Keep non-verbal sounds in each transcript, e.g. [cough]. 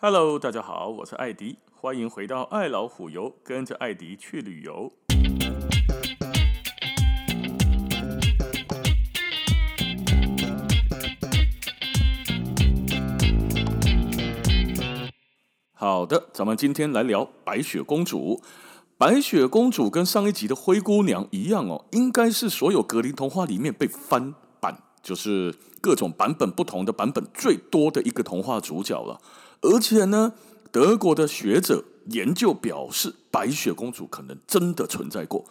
Hello，大家好，我是艾迪，欢迎回到爱老虎游，跟着艾迪去旅游。好的，咱们今天来聊白雪公主。白雪公主跟上一集的灰姑娘一样哦，应该是所有格林童话里面被翻版，就是各种版本不同的版本最多的一个童话主角了。而且呢，德国的学者研究表示，白雪公主可能真的存在过。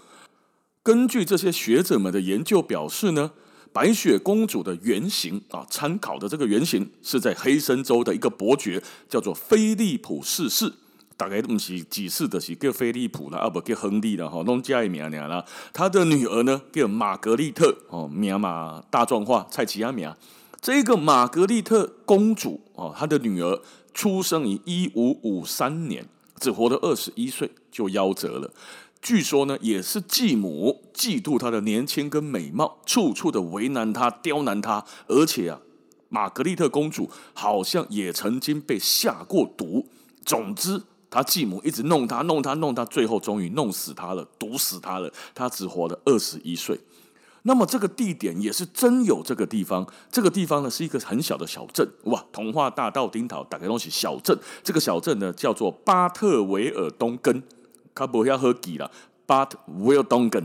根据这些学者们的研究表示呢，白雪公主的原型啊，参考的这个原型是在黑森州的一个伯爵，叫做菲利普四世。大概都不是几世的，是叫菲利普啦，啊不叫亨利了哈，弄加一名啦。他的女儿呢叫玛格丽特哦，名嘛大壮话，蔡奇亚名。这个玛格丽特公主哦，她的女儿出生于一五五三年，只活了二十一岁就夭折了。据说呢，也是继母嫉妒她的年轻跟美貌，处处的为难她、刁难她，而且啊，玛格丽特公主好像也曾经被下过毒。总之。他继母一直弄他，弄他，弄他，最后终于弄死他了，毒死他了。他只活了二十一岁。那么这个地点也是真有这个地方。这个地方呢是一个很小的小镇。哇，童话大道丁桃打开东西小镇。这个小镇呢叫做巴特维尔东根。他不要喝几了，巴特维尔东根。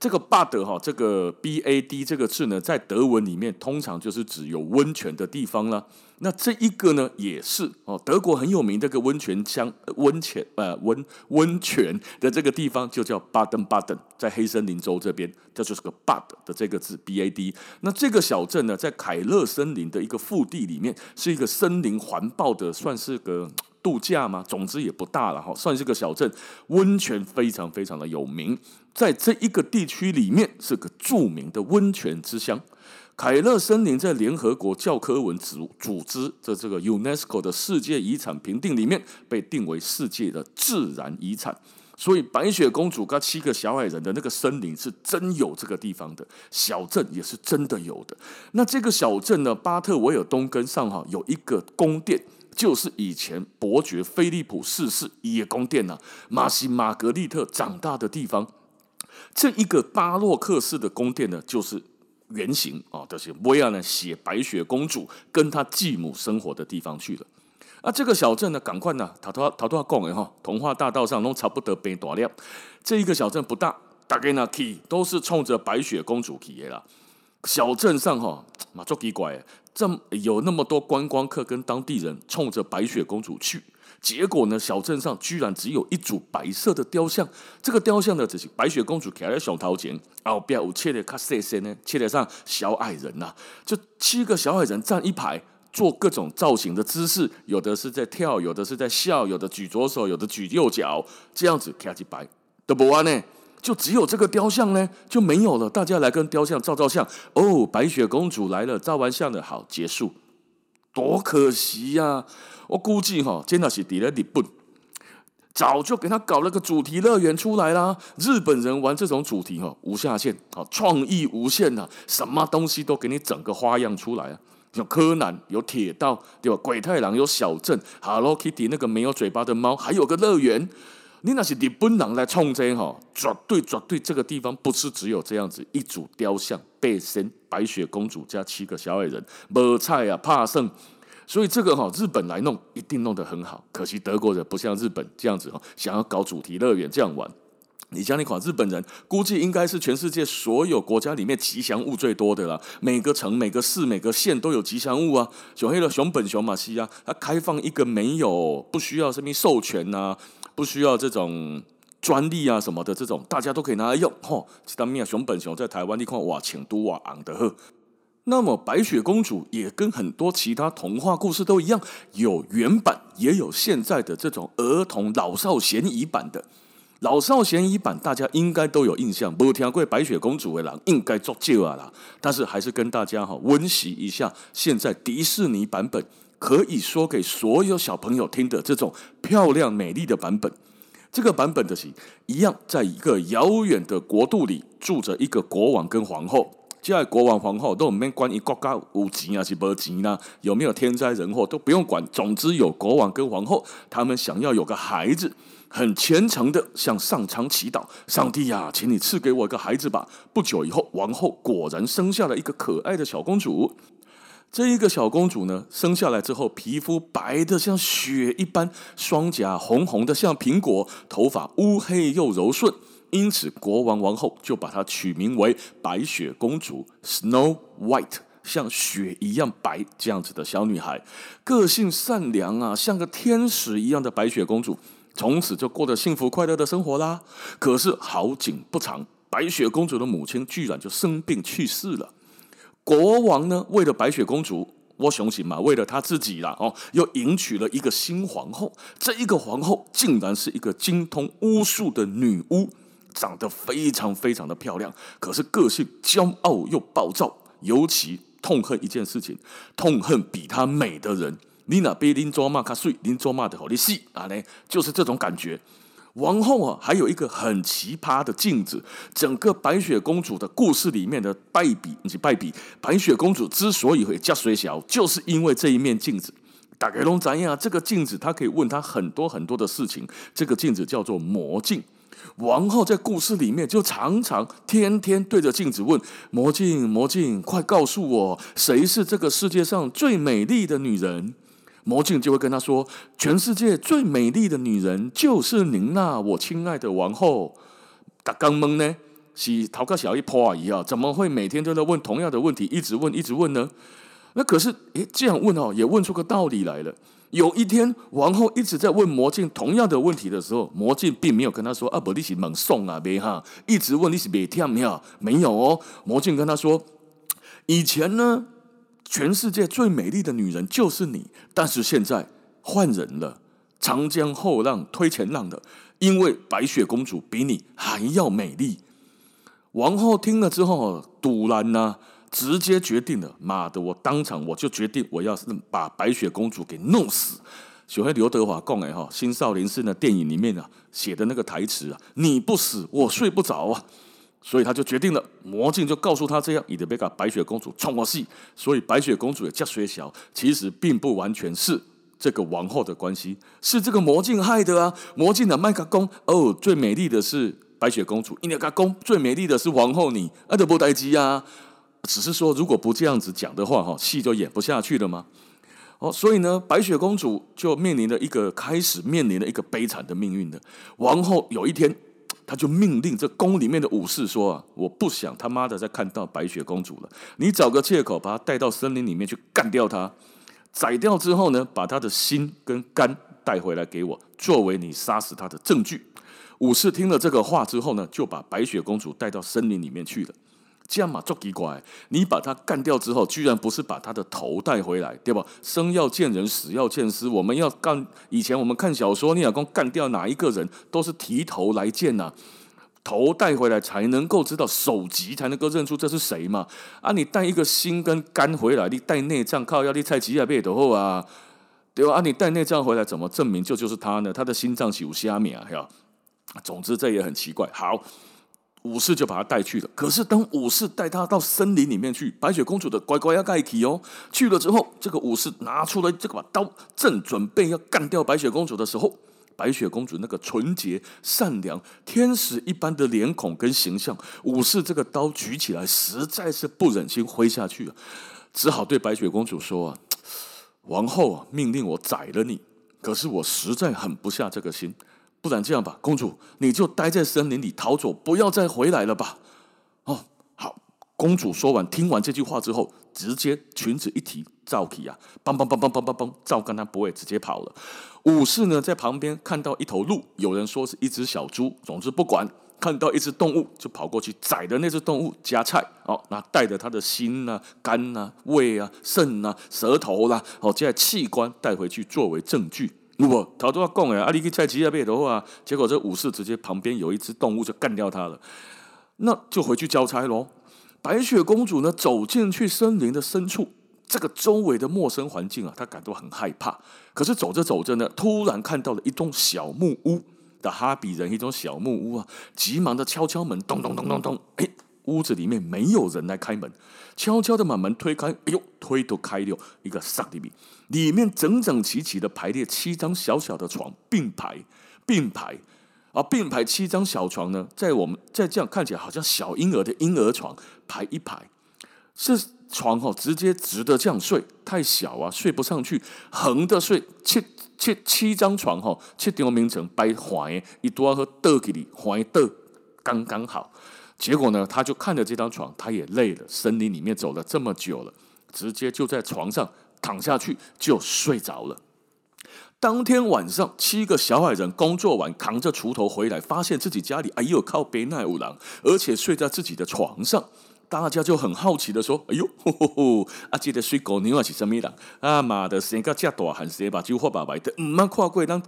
这个 “bad” 哈，这个 “b a d” 这个字呢，在德文里面通常就是指有温泉的地方了。那这一个呢，也是哦，德国很有名的个温泉乡，温泉呃温温泉的这个地方就叫巴登巴登，在黑森林州这边，这就是个 “bad” 的这个字 “b a d”。那这个小镇呢，在凯勒森林的一个腹地里面，是一个森林环抱的，算是个。度假吗？总之也不大了哈，算是个小镇，温泉非常非常的有名，在这一个地区里面是个著名的温泉之乡。凯勒森林在联合国教科文组组织的这个 UNESCO 的世界遗产评定里面被定为世界的自然遗产，所以白雪公主跟七个小矮人的那个森林是真有这个地方的，小镇也是真的有的。那这个小镇呢，巴特维尔东根上哈有一个宫殿。就是以前伯爵菲利普四世也宫殿呐，玛西玛格丽特长大的地方。这一个巴洛克式的宫殿呢，就是原型啊，就是维尔呢写白雪公主跟她继母生活的地方去了。啊，这个小镇呢，赶快呢，他都他都要讲的哈，童话大道上都差不多变大了。这一个小镇不大，大概呢去都是冲着白雪公主去的啦。小镇上哈，蛮足奇怪。这有那么多观光客跟当地人冲着白雪公主去，结果呢，小镇上居然只有一组白色的雕像。这个雕像呢，只是白雪公主骑在熊头前，后边有切的卡塞塞呢，切得上小矮人呐、就七个小矮人站一排，做各种造型的姿势，有的是在跳，有的是在笑，有的举左手，有的举右脚，这样子骑起白都不完呢。就只有这个雕像呢，就没有了。大家来跟雕像照照相哦。白雪公主来了，照完相了好结束，多可惜呀、我估计哈，真的是在日本，早就给他搞了个主题乐园出来啦。日本人玩这种主题哈，无下限，好创意无限呐，什么东西都给你整个花样出来啊！有柯南，有铁道，对吧？鬼太郎有小镇，Hello Kitty 那个没有嘴巴的猫，还有个乐园。你那是日本人来创这哈，绝对绝对，这个地方不是只有这样子一组雕像，背身白雪公主加七个小矮人，没菜啊，怕剩，所以这个哈日本来弄一定弄得很好，可惜德国人不像日本这样子哈，想要搞主题乐园这样玩。你像那款日本人估计应该是全世界所有国家里面吉祥物最多的了，每个城、每个市、每个县都有吉祥物啊，小黑的熊本熊马西啊，它开放一个没有不需要什么授权呐、啊。不需要这种专利啊什么的，这种大家都可以拿来用。吼、哦，当面熊本熊在台湾你看哇，请都哇昂的呵。那么白雪公主也跟很多其他童话故事都一样，有原版也有现在的这种儿童老少咸宜版的。老少咸宜版大家应该都有印象，没听过白雪公主的人应该足够啊啦。但是还是跟大家哈温习一下，现在迪士尼版本。可以说给所有小朋友听的这种漂亮美丽的版本，这个版本的是一样，在一个遥远的国度里住着一个国王跟皇后，现在国王皇后都没关于国家有钱还是没钱呢？有没有天灾人祸都不用管。总之有国王跟皇后，他们想要有个孩子，很虔诚的向上苍祈祷：上帝呀，请你赐给我一个孩子吧。不久以后，王后果然生下了一个可爱的小公主。这一个小公主呢，生下来之后，皮肤白得像雪一般，双颊红红的像苹果，头发乌黑又柔顺，因此国王王后就把她取名为白雪公主 （Snow White），像雪一样白这样子的小女孩，个性善良啊，像个天使一样的白雪公主，从此就过得幸福快乐的生活啦。可是好景不长，白雪公主的母亲居然就生病去世了。国王呢，为了白雪公主，我相信嘛，为了他自己啦，哦，又迎娶了一个新皇后。这一个皇后竟然是一个精通巫术的女巫，长得非常非常的漂亮，可是个性骄傲又暴躁，尤其痛恨一件事情，痛恨比她美的人。你那边林卓玛卡睡，林卓玛的好利息啊，呢，就是这种感觉。王后啊，还有一个很奇葩的镜子。整个白雪公主的故事里面的败笔以及败笔，白雪公主之所以会嫁水小，就是因为这一面镜子。大概拢知影，这个镜子她可以问她很多很多的事情。这个镜子叫做魔镜。王后在故事里面就常常天天对着镜子问：魔镜，魔镜，快告诉我，谁是这个世界上最美丽的女人？魔镜就会跟他说：“全世界最美丽的女人就是您呐，我亲爱的王后。”刚刚懵呢，是逃个小一坡而已啊，怎么会每天都在问同样的问题，一直问一直问呢？那可是，诶，这样问哦，也问出个道理来了。有一天，王后一直在问魔镜同样的问题的时候，魔镜并没有跟他说：“啊，不，你是猛送啊，别哈，一直问你是别跳没没有哦。”魔镜跟他说：“以前呢。”全世界最美丽的女人就是你，但是现在换人了，长江后浪推前浪的，因为白雪公主比你还要美丽。王后听了之后，赌烂呐，直接决定了，妈的，我当场我就决定，我要是把白雪公主给弄死。就像刘德华讲的哈，《新少林寺》的电影里面啊写的那个台词啊，你不死我睡不着啊。所以他就决定了，魔镜就告诉他这样，你得别把白雪公主冲我戏。所以白雪公主也叫水小，其实并不完全是这个王后的关系，是这个魔镜害的啊！魔镜的麦克公哦，最美丽的是白雪公主，伊那个公最美丽的是王后你，阿德波代基啊！只是说，如果不这样子讲的话，哈，戏就演不下去了吗？哦，所以呢，白雪公主就面临了一个开始面临了一个悲惨的命运的。王后有一天。他就命令这宫里面的武士说：“啊，我不想他妈的再看到白雪公主了。你找个借口把她带到森林里面去干掉她，宰掉之后呢，把她的心跟肝带回来给我，作为你杀死她的证据。”武士听了这个话之后呢，就把白雪公主带到森林里面去了。这样嘛，足奇怪！你把他干掉之后，居然不是把他的头带回来，对吧？生要见人，死要见尸。我们要干以前我们看小说，你老公干掉哪一个人，都是提头来见呐、啊，头带回来才能够知道首级，才能够认出这是谁嘛。啊，你带一个心跟肝回来，你带内脏靠要你菜鸡啊背的后啊，对吧？啊，你带内脏回来，怎么证明就就是他呢？他的心脏是有虾米啊？呀，总之这也很奇怪。好。武士就把他带去了。可是当武士带他到森林里面去，白雪公主的乖乖要盖起哦。去了之后，这个武士拿出了这把刀，正准备要干掉白雪公主的时候，白雪公主那个纯洁、善良、天使一般的脸孔跟形象，武士这个刀举起来，实在是不忍心挥下去啊，只好对白雪公主说：“啊，王后啊，命令我宰了你，可是我实在狠不下这个心。”不然这样吧，公主，你就待在森林里逃走，不要再回来了吧。哦，好。公主说完，听完这句话之后，直接裙子一提，照起啊，梆梆梆梆梆梆梆，照跟他不会直接跑了。武士呢，在旁边看到一头鹿，有人说是一只小猪，总之不管，看到一只动物就跑过去宰的那只动物夹菜哦，那带着他的心啊、肝啊、胃啊、肾啊、舌头啦、啊，哦，这些器官带回去作为证据。如果逃都要讲哎，阿里去菜鸡那边的话，结果这武士直接旁边有一只动物就干掉他了，那就回去交差喽。白雪公主呢，走进去森林的深处，这个周围的陌生环境啊，她感到很害怕。可是走着走着呢，突然看到了一栋小木屋的哈比人，一栋小木屋啊，急忙的敲敲门，咚咚咚咚咚，哎。屋子里面没有人来开门，悄悄的把门推开，哎呦，推都开了，一个萨里面，里面整整齐齐的排列七张小小的床，并排并排。啊，并排七张小床呢，在我们在这样看起来好像小婴儿的婴儿床排一排，是床哦，直接直的这样睡，太小啊，睡不上去，横的睡，七七七张床哈，七张名称摆横一多和倒给你横倒刚刚好。结果呢，他就看着这张床，他也累了，森林里面走了这么久了，直接就在床上躺下去就睡着了。当天晚上，七个小矮人工作完，扛着锄头回来，发现自己家里哎呦靠北奈五郎，而且睡在自己的床上。大家就很好奇的说：“哎呦，吼吼吼啊，这个水狗娘是什么人？啊妈的，生个这大汉，谁把酒喝白白的？唔嘛跨过当。”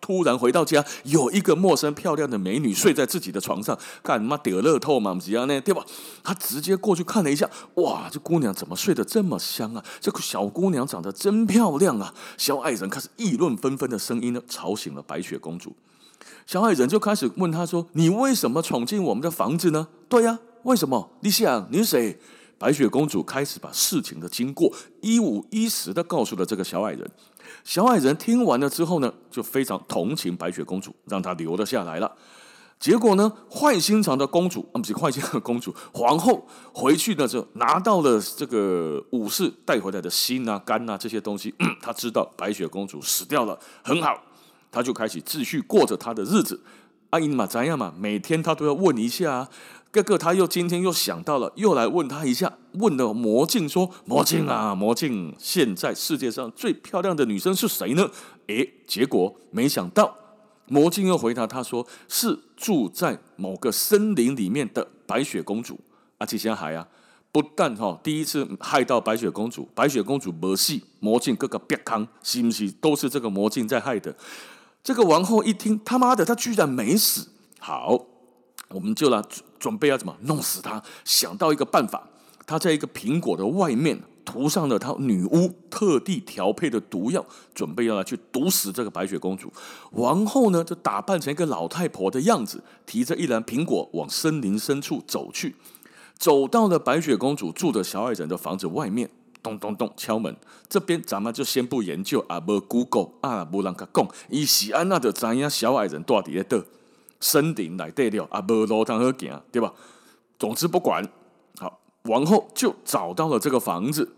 突然回到家，有一个陌生漂亮的美女睡在自己的床上，干嘛得乐透嘛？不是呢，对吧？他直接过去看了一下，哇，这姑娘怎么睡得这么香啊？这个小姑娘长得真漂亮啊！小矮人开始议论纷纷的声音呢，吵醒了白雪公主。小矮人就开始问她说：“你为什么闯进我们的房子呢？”对呀，为什么？你想你是谁？白雪公主开始把事情的经过一五一十的告诉了这个小矮人。小矮人听完了之后呢，就非常同情白雪公主，让她留了下来了。结果呢，坏心肠的公主啊，不是坏心的公主，[laughs] 皇后回去呢就拿到了这个武士带回来的心啊、肝啊这些东西。[coughs] 她知道白雪公主死掉了，很好，她就开始继续过着她的日子。阿姨嘛，怎样嘛？每天她都要问一下。哥哥他又今天又想到了，又来问他一下，问了魔镜说：“魔镜啊，魔镜，现在世界上最漂亮的女生是谁呢？”诶，结果没想到，魔镜又回答他说：“是住在某个森林里面的白雪公主。”啊，这些海啊，不但哈第一次害到白雪公主，白雪公主没死，魔镜哥哥别康，是不是都是这个魔镜在害的？这个王后一听，他妈的，他居然没死，好。我们就来准备要怎么弄死他？想到一个办法，他在一个苹果的外面涂上了他女巫特地调配的毒药，准备要来去毒死这个白雪公主。王后呢，就打扮成一个老太婆的样子，提着一篮苹果往森林深处走去。走到了白雪公主住的小矮人的房子外面，咚咚咚敲门。这边咱们就先不研究啊，不 Google 啊，不让他讲，以西安娜的咱样小矮人到底在的。森林来对了啊，无路通好行，对吧？总之不管，好，王后就找到了这个房子，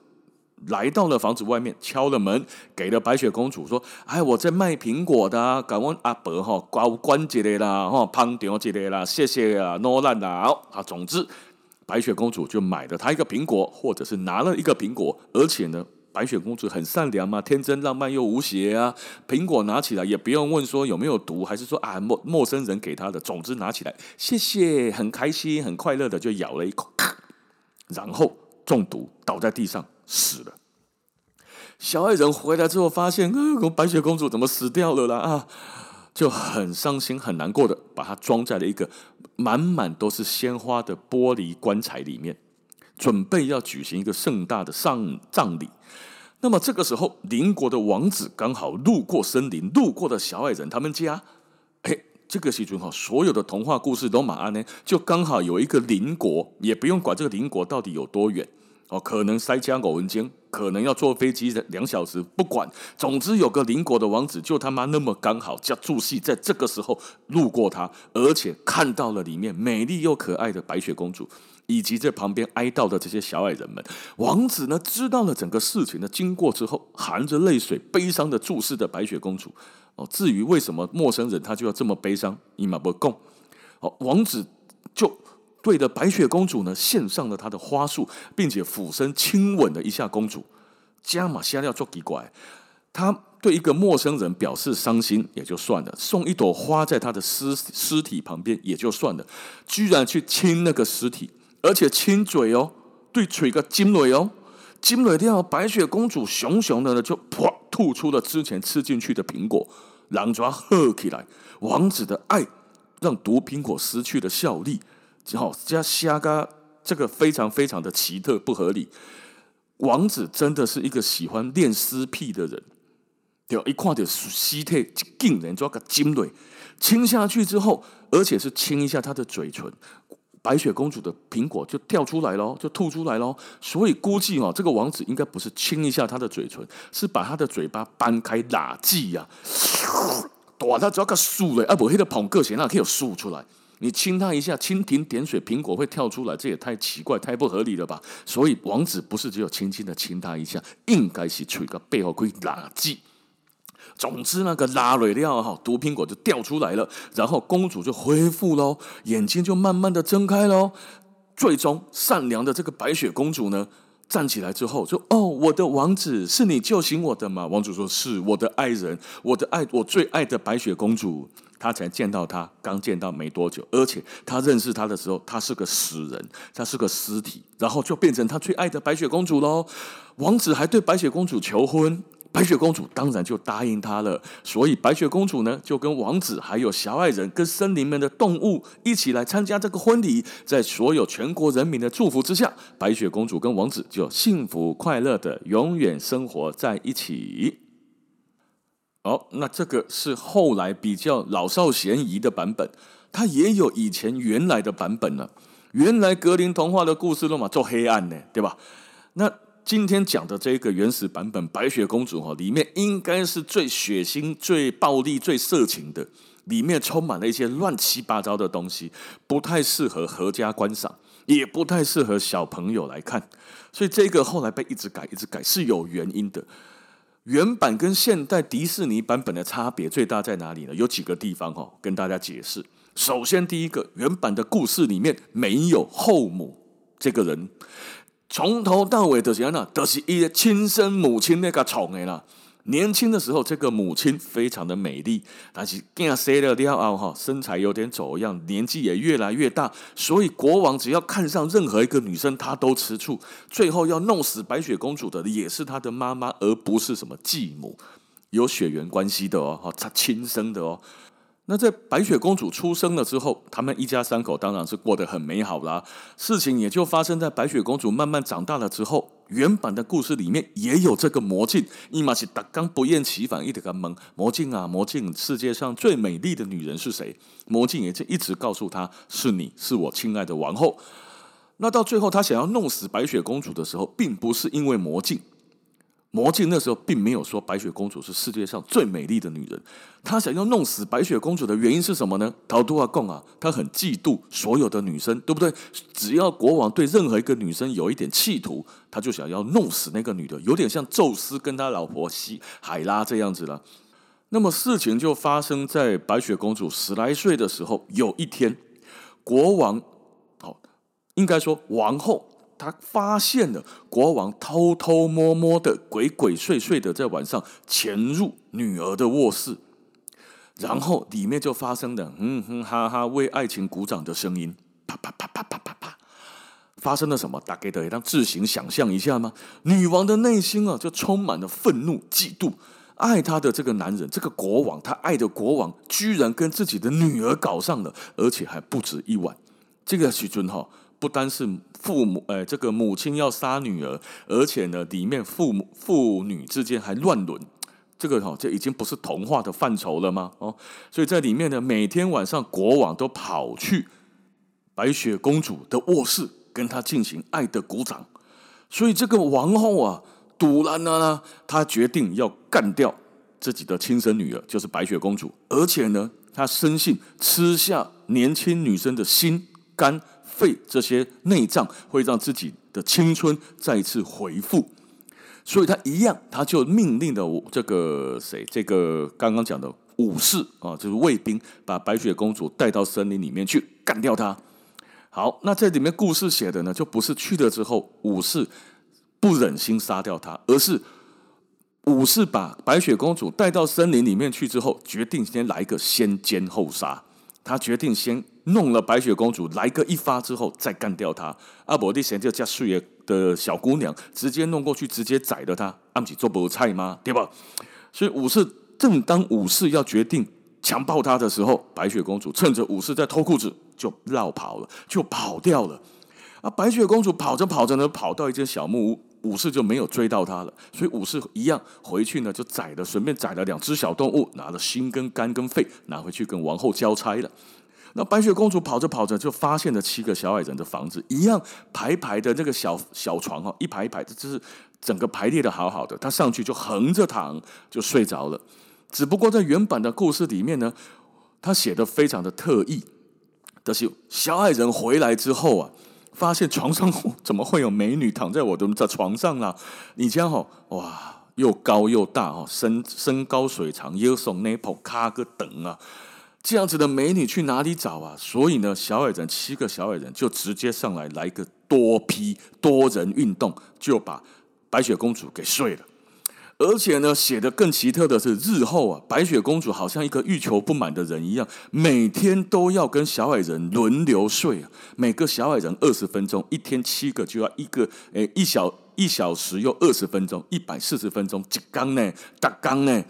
来到了房子外面，敲了门，给了白雪公主说：“哎，我在卖苹果的，啊，赶问阿伯哈，关关节的啦，哈，胖点节的啦，谢谢啊，诺兰的好啊。总之，白雪公主就买了他一个苹果，或者是拿了一个苹果，而且呢。白雪公主很善良嘛，天真浪漫又无邪啊。苹果拿起来也不用问说有没有毒，还是说啊陌陌生人给她的。总之拿起来，谢谢，很开心，很快乐的就咬了一口，[coughs] 然后中毒倒在地上死了。小矮人回来之后发现，呃，白雪公主怎么死掉了啦？啊，就很伤心很难过的把它装在了一个满满都是鲜花的玻璃棺材里面，准备要举行一个盛大的丧葬礼。那么这个时候，邻国的王子刚好路过森林，路过的小矮人他们家。哎，这个时准哈，所有的童话故事都马上呢，就刚好有一个邻国，也不用管这个邻国到底有多远哦，可能塞加偶文间，可能要坐飞机两小时，不管，总之有个邻国的王子就他妈那么刚好，叫住戏在这个时候路过他，而且看到了里面美丽又可爱的白雪公主。以及在旁边哀悼的这些小矮人们，王子呢，知道了整个事情的经过之后，含着泪水，悲伤的注视着白雪公主。哦，至于为什么陌生人他就要这么悲伤，伊玛不共。哦，王子就对着白雪公主呢献上了他的花束，并且俯身亲吻了一下公主。加玛西亚做奇怪，他对一个陌生人表示伤心也就算了，送一朵花在他的尸尸体旁边也就算了，居然去亲那个尸体。而且亲嘴哦，对嘴个金蕊哦，金蕊掉，白雪公主熊熊的呢，就噗吐出了之前吃进去的苹果，狼爪喝起来。王子的爱让毒苹果失去了效力，好加虾嘎，这个非常非常的奇特不合理。王子真的是一个喜欢恋尸癖的人，对，一看到尸体竟然抓个金蕊亲下去之后，而且是亲一下他的嘴唇。白雪公主的苹果就掉出来了，就吐出来了。所以估计哦，这个王子应该不是亲一下他的嘴唇，是把他的嘴巴掰开喇记呀。[coughs] 哇，他只要个竖嘞，啊不，黑的捧个钱那可以有竖出来。你亲他一下，蜻蜓点水，苹果会跳出来，这也太奇怪，太不合理了吧？所以王子不是只有轻轻的亲他一下，应该是吹个背后可以垃圾。总之，那个拉蕊料哈，毒苹果就掉出来了，然后公主就恢复喽，眼睛就慢慢的睁开喽。最终，善良的这个白雪公主呢，站起来之后说：“哦，我的王子，是你救醒我的吗？”王子说：“是我的爱人，我的爱，我最爱的白雪公主。”他才见到他，刚见到没多久，而且他认识他的时候，他是个死人，他是个尸体，然后就变成他最爱的白雪公主喽。王子还对白雪公主求婚，白雪公主当然就答应他了。所以白雪公主呢，就跟王子还有小矮人跟森林里面的动物一起来参加这个婚礼。在所有全国人民的祝福之下，白雪公主跟王子就幸福快乐的永远生活在一起。好，那这个是后来比较老少咸宜的版本，它也有以前原来的版本呢。原来格林童话的故事都嘛做黑暗呢，对吧？那今天讲的这个原始版本《白雪公主》哈，里面应该是最血腥、最暴力、最色情的，里面充满了一些乱七八糟的东西，不太适合合家观赏，也不太适合小朋友来看。所以这个后来被一直改、一直改是有原因的。原版跟现代迪士尼版本的差别最大在哪里呢？有几个地方哈，跟大家解释。首先，第一个，原版的故事里面没有后母这个人，从头到尾都是安那，都是一个亲生母亲那个宠的啦。年轻的时候，这个母亲非常的美丽，但是变生了了后哈，身材有点走样，年纪也越来越大，所以国王只要看上任何一个女生，他都吃醋。最后要弄死白雪公主的也是她的妈妈，而不是什么继母，有血缘关系的哦，她亲生的哦。那在白雪公主出生了之后，他们一家三口当然是过得很美好啦。事情也就发生在白雪公主慢慢长大了之后。原版的故事里面也有这个魔镜，伊玛是达刚不厌其烦一直跟问魔镜啊，魔镜，世界上最美丽的女人是谁？魔镜也就一直告诉他是你，是我亲爱的王后。那到最后，他想要弄死白雪公主的时候，并不是因为魔镜。魔镜那时候并没有说白雪公主是世界上最美丽的女人，他想要弄死白雪公主的原因是什么呢？陶杜阿贡啊，他很嫉妒所有的女生，对不对？只要国王对任何一个女生有一点企图，他就想要弄死那个女的，有点像宙斯跟他老婆西海拉这样子了。那么事情就发生在白雪公主十来岁的时候，有一天，国王，哦，应该说王后。他发现了国王偷偷摸摸的、鬼鬼祟祟的在晚上潜入女儿的卧室，然后里面就发生了哼哼哈哈为爱情鼓掌的声音，啪啪啪啪啪啪啪，发生了什么？大家可以让自行想象一下吗？女王的内心啊，就充满了愤怒、嫉妒，爱她的这个男人，这个国王，她爱的国王，居然跟自己的女儿搞上了，而且还不止一晚。这个许尊哈。不单是父母，呃，这个母亲要杀女儿，而且呢，里面父母父女之间还乱伦，这个哈，这已经不是童话的范畴了吗？哦，所以在里面呢，每天晚上国王都跑去白雪公主的卧室跟她进行爱的鼓掌，所以这个王后啊，突然呢，她决定要干掉自己的亲生女儿，就是白雪公主，而且呢，她深信吃下年轻女生的心肝。肺这些内脏会让自己的青春再一次恢复，所以他一样，他就命令了这个谁，这个刚刚讲的武士啊，就是卫兵，把白雪公主带到森林里面去干掉她。好，那这里面故事写的呢，就不是去了之后武士不忍心杀掉她，而是武士把白雪公主带到森林里面去之后，决定先来个先奸后杀。他决定先。弄了白雪公主，来个一发之后再干掉她。阿伯利贤就叫素爷的小姑娘，直接弄过去，直接宰了她。阿姆吉做不菜吗？对吧？所以武士正当武士要决定强暴她的时候，白雪公主趁着武士在脱裤子，就绕跑了，就跑掉了。啊，白雪公主跑着跑着呢，跑到一间小木屋，武士就没有追到她了。所以武士一样回去呢，就宰了，顺便宰了两只小动物，拿了心跟肝跟肺拿回去跟王后交差了。那白雪公主跑着跑着，就发现了七个小矮人的房子，一样排排的那个小小床哦，一排一排的，就是整个排列的好好的。她上去就横着躺，就睡着了。只不过在原版的故事里面呢，他写的非常的特意，但是小矮人回来之后啊，发现床上怎么会有美女躺在我的这床上啦？你家哈哇！又高又大哦，身身高水长，又送那铺卡个等啊，这样子的美女去哪里找啊？所以呢，小矮人七个小矮人就直接上来来个多批多人运动，就把白雪公主给睡了。而且呢，写得更奇特的是，日后啊，白雪公主好像一个欲求不满的人一样，每天都要跟小矮人轮流睡啊，每个小矮人二十分钟，一天七个就要一个，诶，一小。一小时又二十分钟，一百四十分钟，几缸呢？大缸呢？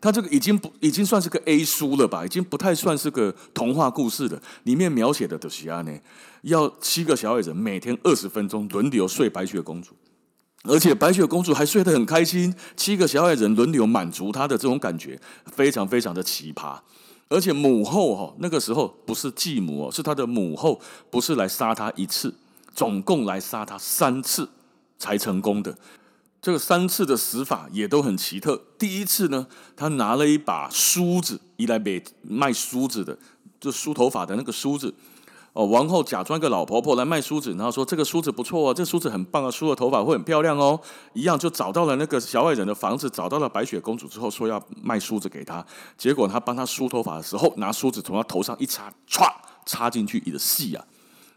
他这个已经不已经算是个 A 书了吧？已经不太算是个童话故事了。里面描写的都是啊呢，要七个小矮人每天二十分钟轮流睡白雪公主，而且白雪公主还睡得很开心。七个小矮人轮流满足她的这种感觉，非常非常的奇葩。而且母后哈，那个时候不是继母哦，是她的母后，不是来杀她一次，总共来杀她三次。才成功的，这个三次的死法也都很奇特。第一次呢，她拿了一把梳子，一来卖卖梳子的，就梳头发的那个梳子。哦，王后假装一个老婆婆来卖梳子，然后说这个梳子不错哦，这梳子很棒啊，梳的头发会很漂亮哦。一样就找到了那个小矮人的房子，找到了白雪公主之后，说要卖梳子给她。结果她帮她梳头发的时候，拿梳子从她头上一插，歘，插进去，一个细啊。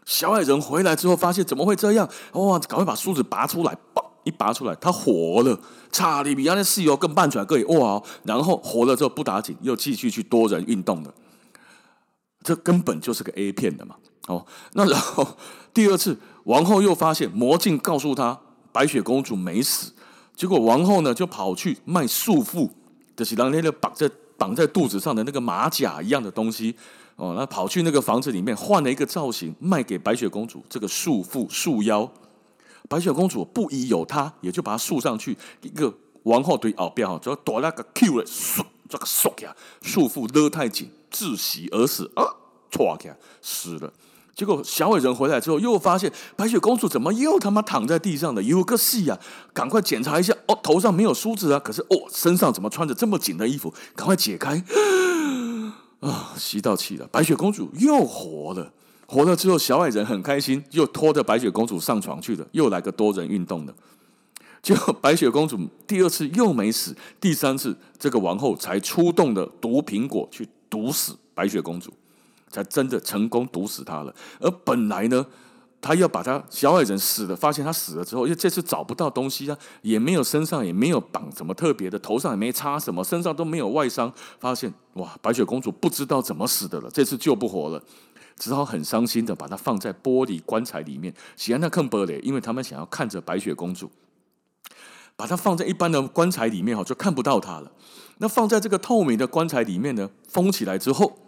小矮人回来之后，发现怎么会这样？哇！赶快把梳子拔出来，嘣！一拔出来，他活了。查理比亚的室友更半出来可以哇！然后活了之后不打紧，又继续去多人运动了。这根本就是个 A 片的嘛！哦，那然后第二次，王后又发现魔镜告诉她白雪公主没死，结果王后呢就跑去卖束缚，就是让那个绑在绑在肚子上的那个马甲一样的东西。哦，那跑去那个房子里面换了一个造型，卖给白雪公主这个束缚束腰。白雪公主不疑有他，也就把她束上去。一个王后对奥标哈，就躲那个 Q 了，束这个束呀，束缚勒太紧，窒息而死啊！唰起来死了。结果小矮人回来之后，又发现白雪公主怎么又他妈躺在地上的？有个戏呀！赶快检查一下哦，头上没有梳子啊，可是哦，身上怎么穿着这么紧的衣服？赶快解开。啊，吸到气了！白雪公主又活了，活了之后，小矮人很开心，又拖着白雪公主上床去了，又来个多人运动了。结果白雪公主第二次又没死，第三次这个王后才出动的毒苹果去毒死白雪公主，才真的成功毒死她了。而本来呢，他要把他小矮人死了，发现他死了之后，因为这次找不到东西啊，也没有身上也没有绑什么特别的，头上也没插什么，身上都没有外伤，发现哇，白雪公主不知道怎么死的了，这次救不活了，只好很伤心的把它放在玻璃棺材里面。喜安娜看玻璃，因为他们想要看着白雪公主，把它放在一般的棺材里面哈，就看不到她了。那放在这个透明的棺材里面呢，封起来之后。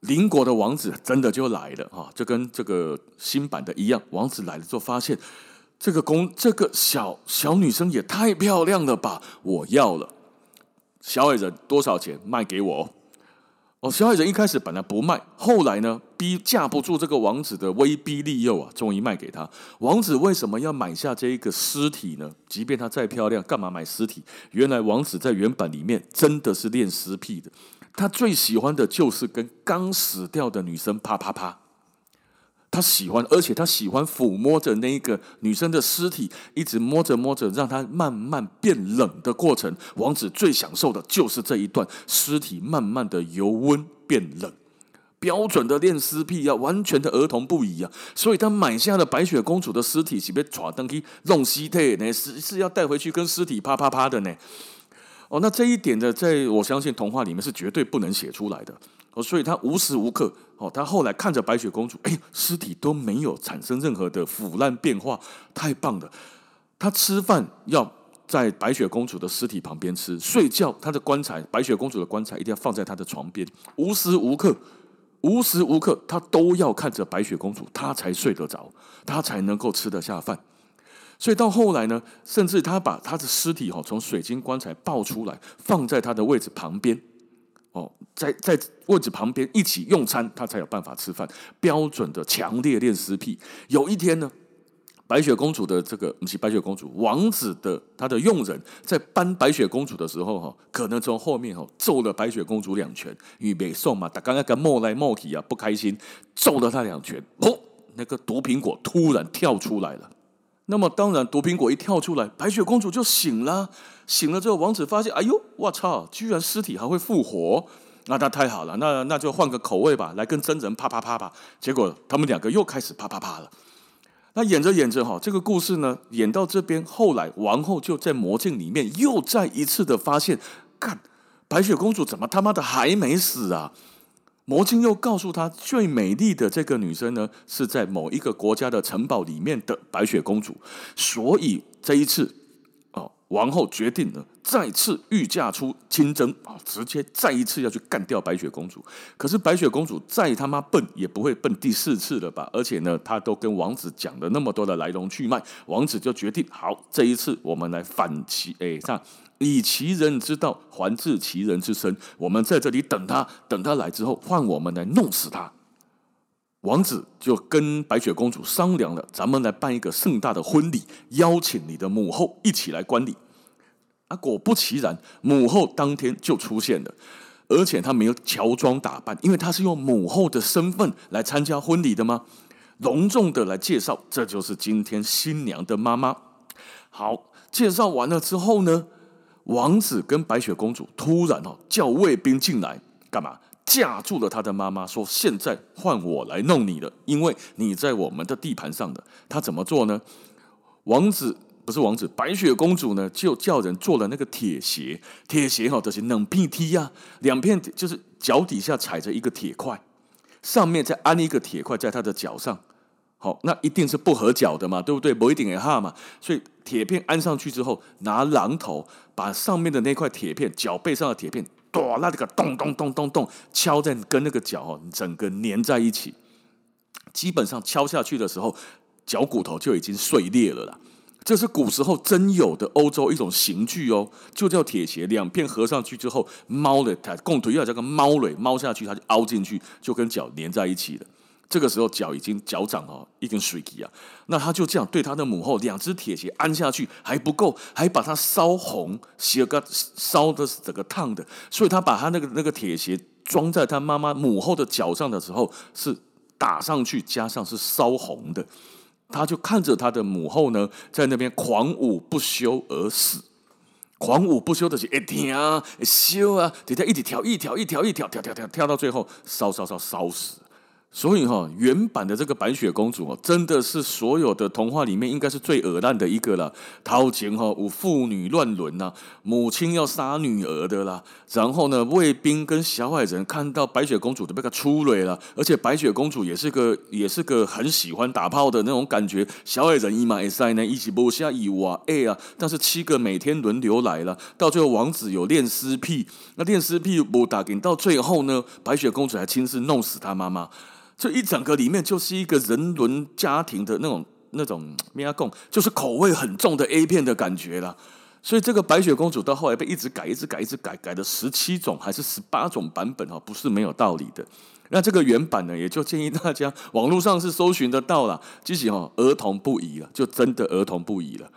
邻国的王子真的就来了啊，就跟这个新版的一样。王子来了之后，发现这个公这个小小女生也太漂亮了吧！我要了。小矮人多少钱？卖给我。哦小矮人一开始本来不卖，后来呢，逼架不住这个王子的威逼利诱啊，终于卖给他。王子为什么要买下这一个尸体呢？即便她再漂亮，干嘛买尸体？原来王子在原版里面真的是练尸癖的。他最喜欢的就是跟刚死掉的女生啪啪啪，他喜欢，而且他喜欢抚摸着那个女生的尸体，一直摸着摸着，让她慢慢变冷的过程。王子最享受的就是这一段，尸体慢慢的由温变冷，标准的恋尸癖啊，完全的儿童不宜啊。所以他买下了白雪公主的尸体，是被抓登去弄尸体呢，是是要带回去跟尸体啪啪啪的呢。哦，那这一点呢，在我相信童话里面是绝对不能写出来的哦，所以他无时无刻哦，他后来看着白雪公主，哎，尸体都没有产生任何的腐烂变化，太棒了。他吃饭要在白雪公主的尸体旁边吃，睡觉他的棺材，白雪公主的棺材一定要放在他的床边，无时无刻，无时无刻他都要看着白雪公主，他才睡得着，他才能够吃得下饭。所以到后来呢，甚至他把他的尸体哈从水晶棺材抱出来，放在他的位置旁边，哦，在在位置旁边一起用餐，他才有办法吃饭。标准的强烈恋尸癖。有一天呢，白雪公主的这个不是白雪公主，王子的他的佣人在搬白雪公主的时候哈，可能从后面哈揍了白雪公主两拳，因为北宋嘛，他刚刚跟莫来莫去啊，不开心，揍了他两拳，哦，那个毒苹果突然跳出来了。那么当然，毒苹果一跳出来，白雪公主就醒了。醒了之后，王子发现，哎呦，我操，居然尸体还会复活，那那太好了，那那就换个口味吧，来跟真人啪啪啪吧。结果他们两个又开始啪啪啪了。那演着演着哈，这个故事呢，演到这边，后来王后就在魔镜里面又再一次的发现，看白雪公主怎么他妈的还没死啊？魔镜又告诉他，最美丽的这个女生呢，是在某一个国家的城堡里面的白雪公主。所以这一次，王后决定了再次御驾出亲征啊，直接再一次要去干掉白雪公主。可是白雪公主再他妈笨，也不会笨第四次了吧？而且呢，她都跟王子讲了那么多的来龙去脉，王子就决定，好，这一次我们来反其，哎，这样。以其人之道还治其人之身，我们在这里等他，等他来之后，换我们来弄死他。王子就跟白雪公主商量了，咱们来办一个盛大的婚礼，邀请你的母后一起来观礼。啊，果不其然，母后当天就出现了，而且她没有乔装打扮，因为她是用母后的身份来参加婚礼的吗？隆重的来介绍，这就是今天新娘的妈妈。好，介绍完了之后呢？王子跟白雪公主突然哦叫卫兵进来干嘛？架住了他的妈妈，说：“现在换我来弄你了，因为你在我们的地盘上的。”他怎么做呢？王子不是王子，白雪公主呢就叫人做了那个铁鞋，铁鞋哈就是冷屁踢呀，两片就是脚底下踩着一个铁块，上面再安一个铁块在他的脚上。好，那一定是不合脚的嘛，对不对？不一定也哈嘛，所以铁片安上去之后，拿榔头把上面的那块铁片，脚背上的铁片，哆那这个咚咚咚咚咚敲在跟那个脚哦，整个粘在一起。基本上敲下去的时候，脚骨头就已经碎裂了啦。这是古时候真有的欧洲一种刑具哦，就叫铁鞋。两片合上去之后，猫的它共腿要这个猫尾猫下去，它就凹进去，就跟脚粘在一起了。这个时候脚已经脚掌哦一根水滴啊，那他就这样对他的母后两只铁鞋按下去还不够，还把它烧红，鞋个烧的是整个烫的，所以他把他那个那个铁鞋装在他妈妈母后的脚上的时候是打上去加上是烧红的，他就看着他的母后呢在那边狂舞不休而死，狂舞不休的是一跳啊修啊，底下一直跳一跳一跳一跳跳跳跳跳到最后烧烧烧烧死。所以哈，原版的这个白雪公主哦，真的是所有的童话里面应该是最恶烂的一个了。掏钱哈，有妇女乱伦呐，母亲要杀女儿的啦。然后呢，卫兵跟小矮人看到白雪公主都被他出蕊了，而且白雪公主也是个也是个很喜欢打炮的那种感觉。小矮人一马一塞呢，一起不下一哇哎啊，但是七个每天轮流来了，到最后王子有恋尸癖，那恋尸癖不打紧，到最后呢，白雪公主还亲自弄死他妈妈。这一整个里面就是一个人伦家庭的那种那种 [tsk] 咩啊共，就是口味很重的 A 片的感觉了。所以这个白雪公主到后来被一直改，一直改，一直改，改了十七种还是十八种版本哈，不是没有道理的。那这个原版呢，也就建议大家网络上是搜寻得到了，即使哈儿童不宜了，就真的儿童不宜了。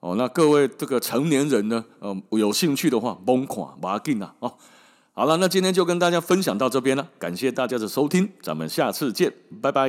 哦，那各位这个成年人呢，呃，有兴趣的话，甭看，不要紧啊，哦。好了，那今天就跟大家分享到这边了，感谢大家的收听，咱们下次见，拜拜。